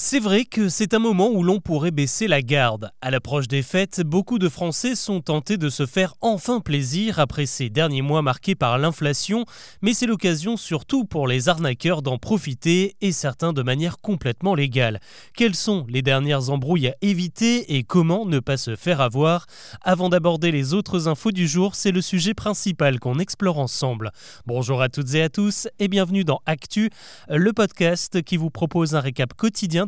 C'est vrai que c'est un moment où l'on pourrait baisser la garde. À l'approche des fêtes, beaucoup de Français sont tentés de se faire enfin plaisir après ces derniers mois marqués par l'inflation, mais c'est l'occasion surtout pour les arnaqueurs d'en profiter et certains de manière complètement légale. Quelles sont les dernières embrouilles à éviter et comment ne pas se faire avoir? Avant d'aborder les autres infos du jour, c'est le sujet principal qu'on explore ensemble. Bonjour à toutes et à tous et bienvenue dans Actu, le podcast qui vous propose un récap quotidien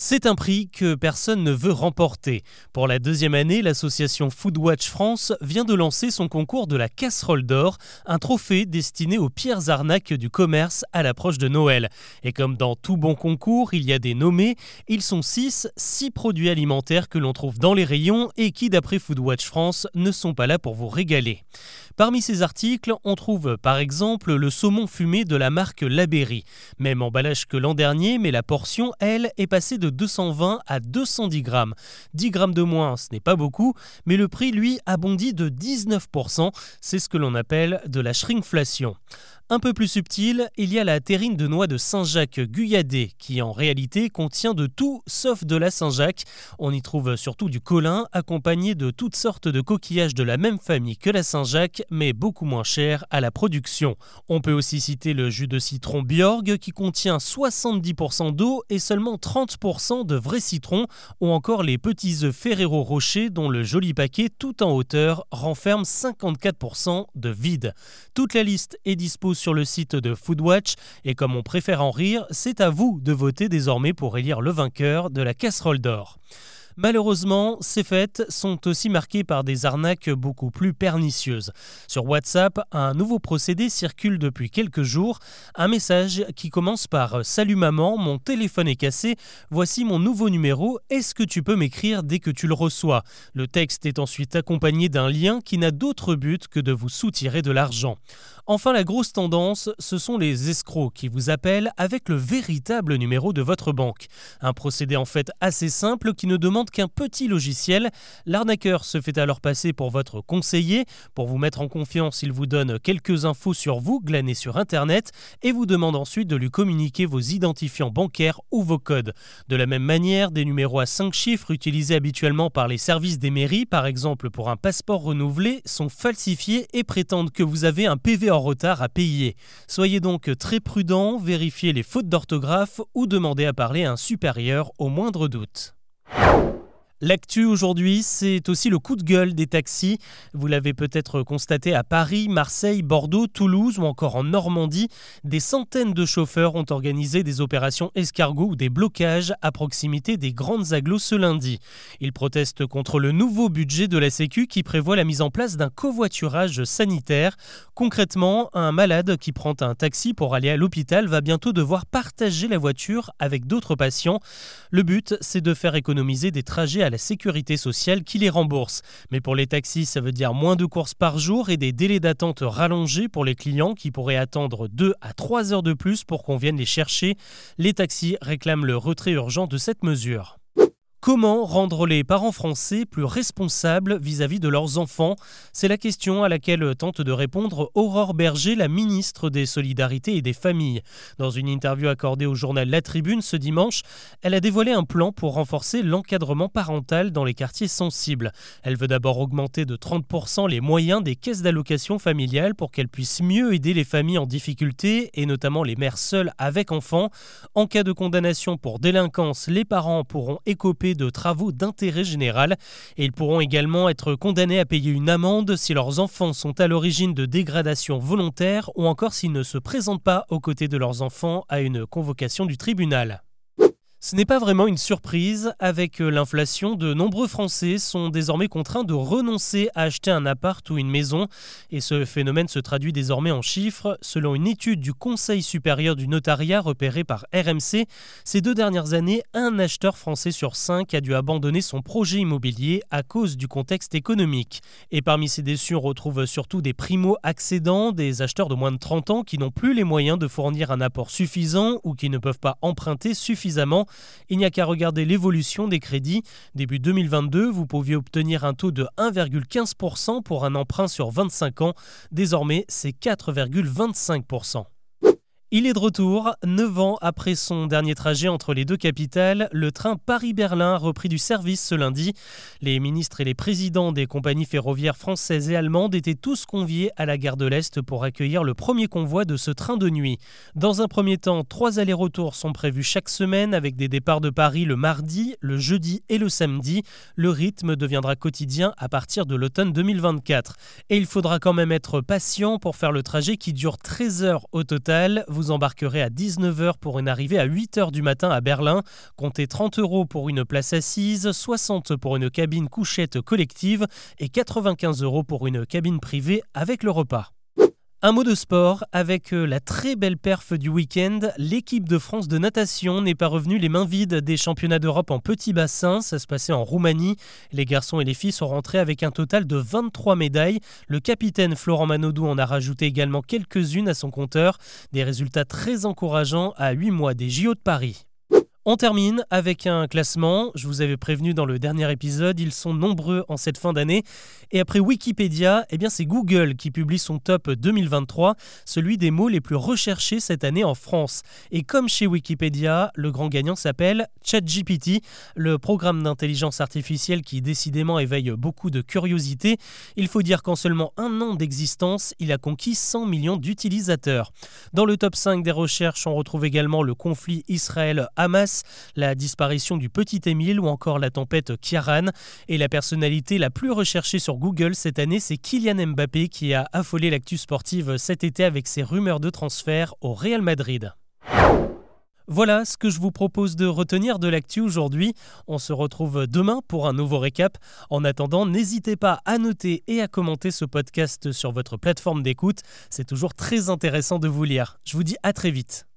c'est un prix que personne ne veut remporter. Pour la deuxième année, l'association Foodwatch France vient de lancer son concours de la casserole d'or, un trophée destiné aux pires arnaques du commerce à l'approche de Noël. Et comme dans tout bon concours, il y a des nommés, ils sont six, six produits alimentaires que l'on trouve dans les rayons et qui, d'après Foodwatch France, ne sont pas là pour vous régaler. Parmi ces articles, on trouve par exemple le saumon fumé de la marque Laberry. Même emballage que l'an dernier, mais la portion, elle, est passée de 220 à 210 grammes. 10 grammes de moins, ce n'est pas beaucoup, mais le prix, lui, a bondi de 19%. C'est ce que l'on appelle de la shrinkflation. Un peu plus subtil, il y a la terrine de noix de Saint-Jacques guyadée, qui en réalité contient de tout sauf de la Saint-Jacques. On y trouve surtout du colin, accompagné de toutes sortes de coquillages de la même famille que la Saint-Jacques, mais beaucoup moins cher à la production. On peut aussi citer le jus de citron Bjorg, qui contient 70% d'eau et seulement 30% de vrai citron, ou encore les petits œufs Ferrero Rocher, dont le joli paquet tout en hauteur renferme 54% de vide. Toute la liste est disposée sur le site de Foodwatch et comme on préfère en rire, c'est à vous de voter désormais pour élire le vainqueur de la casserole d'or. Malheureusement, ces fêtes sont aussi marquées par des arnaques beaucoup plus pernicieuses. Sur WhatsApp, un nouveau procédé circule depuis quelques jours. Un message qui commence par Salut maman, mon téléphone est cassé, voici mon nouveau numéro, est-ce que tu peux m'écrire dès que tu le reçois? Le texte est ensuite accompagné d'un lien qui n'a d'autre but que de vous soutirer de l'argent. Enfin, la grosse tendance, ce sont les escrocs qui vous appellent avec le véritable numéro de votre banque. Un procédé en fait assez simple qui ne demande qu'un petit logiciel. L'arnaqueur se fait alors passer pour votre conseiller. Pour vous mettre en confiance, il vous donne quelques infos sur vous glanées sur Internet et vous demande ensuite de lui communiquer vos identifiants bancaires ou vos codes. De la même manière, des numéros à 5 chiffres utilisés habituellement par les services des mairies, par exemple pour un passeport renouvelé, sont falsifiés et prétendent que vous avez un PV en retard à payer. Soyez donc très prudent, vérifiez les fautes d'orthographe ou demandez à parler à un supérieur au moindre doute. L'actu aujourd'hui, c'est aussi le coup de gueule des taxis. Vous l'avez peut-être constaté à Paris, Marseille, Bordeaux, Toulouse ou encore en Normandie. Des centaines de chauffeurs ont organisé des opérations escargots ou des blocages à proximité des grandes agglos ce lundi. Ils protestent contre le nouveau budget de la Sécu qui prévoit la mise en place d'un covoiturage sanitaire. Concrètement, un malade qui prend un taxi pour aller à l'hôpital va bientôt devoir partager la voiture avec d'autres patients. Le but, c'est de faire économiser des trajets à la sécurité sociale qui les rembourse. Mais pour les taxis, ça veut dire moins de courses par jour et des délais d'attente rallongés pour les clients qui pourraient attendre 2 à 3 heures de plus pour qu'on vienne les chercher. Les taxis réclament le retrait urgent de cette mesure. Comment rendre les parents français plus responsables vis-à-vis de leurs enfants? C'est la question à laquelle tente de répondre Aurore Berger, la ministre des Solidarités et des Familles. Dans une interview accordée au journal La Tribune ce dimanche, elle a dévoilé un plan pour renforcer l'encadrement parental dans les quartiers sensibles. Elle veut d'abord augmenter de 30% les moyens des caisses d'allocation familiale pour qu'elles puissent mieux aider les familles en difficulté et notamment les mères seules avec enfants. En cas de condamnation pour délinquance, les parents pourront écoper de travaux d'intérêt général et ils pourront également être condamnés à payer une amende si leurs enfants sont à l'origine de dégradations volontaires ou encore s'ils ne se présentent pas aux côtés de leurs enfants à une convocation du tribunal. Ce n'est pas vraiment une surprise. Avec euh, l'inflation, de nombreux Français sont désormais contraints de renoncer à acheter un appart ou une maison. Et ce phénomène se traduit désormais en chiffres. Selon une étude du Conseil supérieur du notariat repérée par RMC, ces deux dernières années, un acheteur français sur cinq a dû abandonner son projet immobilier à cause du contexte économique. Et parmi ces déçus, on retrouve surtout des primo-accédants, des acheteurs de moins de 30 ans qui n'ont plus les moyens de fournir un apport suffisant ou qui ne peuvent pas emprunter suffisamment il n'y a qu'à regarder l'évolution des crédits. Début 2022, vous pouviez obtenir un taux de 1,15% pour un emprunt sur 25 ans. Désormais, c'est 4,25%. Il est de retour. Neuf ans après son dernier trajet entre les deux capitales, le train Paris-Berlin a repris du service ce lundi. Les ministres et les présidents des compagnies ferroviaires françaises et allemandes étaient tous conviés à la gare de l'Est pour accueillir le premier convoi de ce train de nuit. Dans un premier temps, trois allers-retours sont prévus chaque semaine avec des départs de Paris le mardi, le jeudi et le samedi. Le rythme deviendra quotidien à partir de l'automne 2024. Et il faudra quand même être patient pour faire le trajet qui dure 13 heures au total embarquerez à 19h pour une arrivée à 8h du matin à Berlin. Comptez 30 euros pour une place assise, 60 pour une cabine couchette collective et 95 euros pour une cabine privée avec le repas. Un mot de sport, avec euh, la très belle perf du week-end, l'équipe de France de natation n'est pas revenue les mains vides des championnats d'Europe en petit bassin, ça se passait en Roumanie. Les garçons et les filles sont rentrés avec un total de 23 médailles. Le capitaine Florent Manodou en a rajouté également quelques-unes à son compteur, des résultats très encourageants à 8 mois des JO de Paris. On termine avec un classement. Je vous avais prévenu dans le dernier épisode, ils sont nombreux en cette fin d'année. Et après Wikipédia, eh c'est Google qui publie son top 2023, celui des mots les plus recherchés cette année en France. Et comme chez Wikipédia, le grand gagnant s'appelle ChatGPT, le programme d'intelligence artificielle qui décidément éveille beaucoup de curiosité. Il faut dire qu'en seulement un an d'existence, il a conquis 100 millions d'utilisateurs. Dans le top 5 des recherches, on retrouve également le conflit Israël-Hamas la disparition du petit Émile ou encore la tempête Kiaran. Et la personnalité la plus recherchée sur Google cette année, c'est Kylian Mbappé qui a affolé l'actu sportive cet été avec ses rumeurs de transfert au Real Madrid. Voilà ce que je vous propose de retenir de l'actu aujourd'hui. On se retrouve demain pour un nouveau récap. En attendant, n'hésitez pas à noter et à commenter ce podcast sur votre plateforme d'écoute. C'est toujours très intéressant de vous lire. Je vous dis à très vite.